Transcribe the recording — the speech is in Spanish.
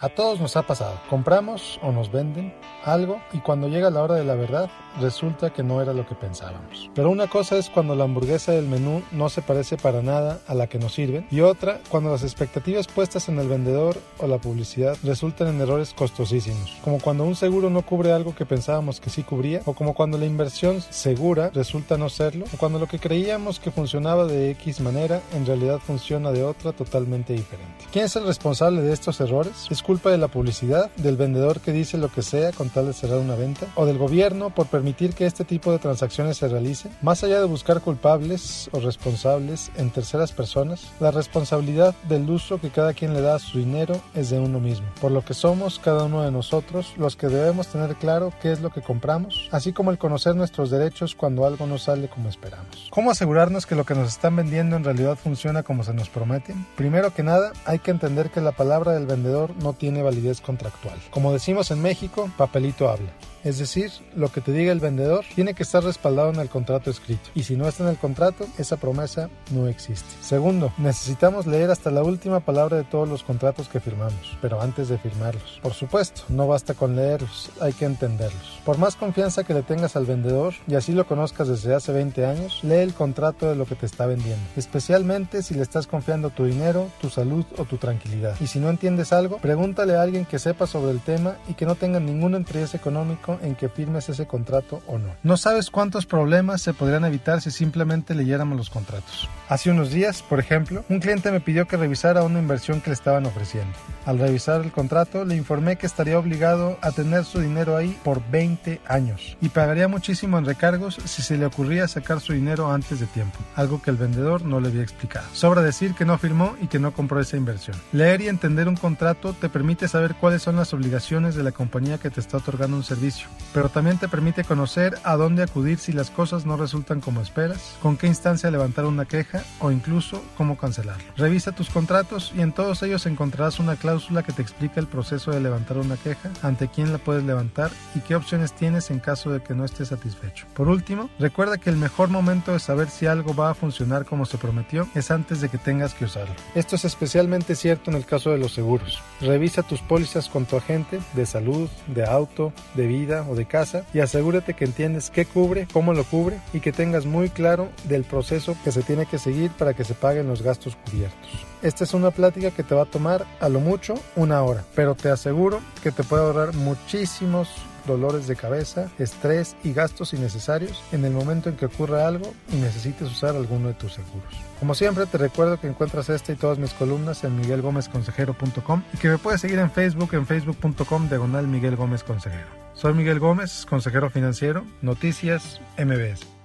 A todos nos ha pasado. Compramos o nos venden algo y cuando llega la hora de la verdad resulta que no era lo que pensábamos. Pero una cosa es cuando la hamburguesa del menú no se parece para nada a la que nos sirven y otra cuando las expectativas puestas en el vendedor o la publicidad resultan en errores costosísimos. Como cuando un seguro no cubre algo que pensábamos que sí cubría o como cuando la inversión segura resulta no serlo o cuando lo que creíamos que funcionaba de X manera en realidad funciona de otra totalmente diferente. ¿Quién es el responsable de estos errores? Culpa de la publicidad, del vendedor que dice lo que sea con tal de cerrar una venta, o del gobierno por permitir que este tipo de transacciones se realicen? Más allá de buscar culpables o responsables en terceras personas, la responsabilidad del uso que cada quien le da a su dinero es de uno mismo, por lo que somos cada uno de nosotros los que debemos tener claro qué es lo que compramos, así como el conocer nuestros derechos cuando algo no sale como esperamos. ¿Cómo asegurarnos que lo que nos están vendiendo en realidad funciona como se nos promete? Primero que nada, hay que entender que la palabra del vendedor no tiene validez contractual. Como decimos en México, papelito habla. Es decir, lo que te diga el vendedor tiene que estar respaldado en el contrato escrito. Y si no está en el contrato, esa promesa no existe. Segundo, necesitamos leer hasta la última palabra de todos los contratos que firmamos, pero antes de firmarlos. Por supuesto, no basta con leerlos, hay que entenderlos. Por más confianza que le tengas al vendedor, y así lo conozcas desde hace 20 años, lee el contrato de lo que te está vendiendo. Especialmente si le estás confiando tu dinero, tu salud o tu tranquilidad. Y si no entiendes algo, pregúntale a alguien que sepa sobre el tema y que no tenga ningún interés económico en que firmes ese contrato o no. No sabes cuántos problemas se podrían evitar si simplemente leyéramos los contratos. Hace unos días, por ejemplo, un cliente me pidió que revisara una inversión que le estaban ofreciendo. Al revisar el contrato, le informé que estaría obligado a tener su dinero ahí por 20 años y pagaría muchísimo en recargos si se le ocurría sacar su dinero antes de tiempo, algo que el vendedor no le había explicado. Sobra decir que no firmó y que no compró esa inversión. Leer y entender un contrato te permite saber cuáles son las obligaciones de la compañía que te está otorgando un servicio pero también te permite conocer a dónde acudir si las cosas no resultan como esperas, con qué instancia levantar una queja o incluso cómo cancelarlo. Revisa tus contratos y en todos ellos encontrarás una cláusula que te explica el proceso de levantar una queja, ante quién la puedes levantar y qué opciones tienes en caso de que no estés satisfecho. Por último, recuerda que el mejor momento de saber si algo va a funcionar como se prometió es antes de que tengas que usarlo. Esto es especialmente cierto en el caso de los seguros. Revisa tus pólizas con tu agente de salud, de auto, de o de casa y asegúrate que entiendes qué cubre, cómo lo cubre y que tengas muy claro del proceso que se tiene que seguir para que se paguen los gastos cubiertos. Esta es una plática que te va a tomar a lo mucho una hora, pero te aseguro que te puede ahorrar muchísimos dolores de cabeza, estrés y gastos innecesarios en el momento en que ocurra algo y necesites usar alguno de tus seguros. Como siempre te recuerdo que encuentras esta y todas mis columnas en miguelgomezconsejero.com y que me puedes seguir en Facebook en facebook.com diagonal Miguel. Soy Miguel Gómez, consejero financiero, Noticias MBS.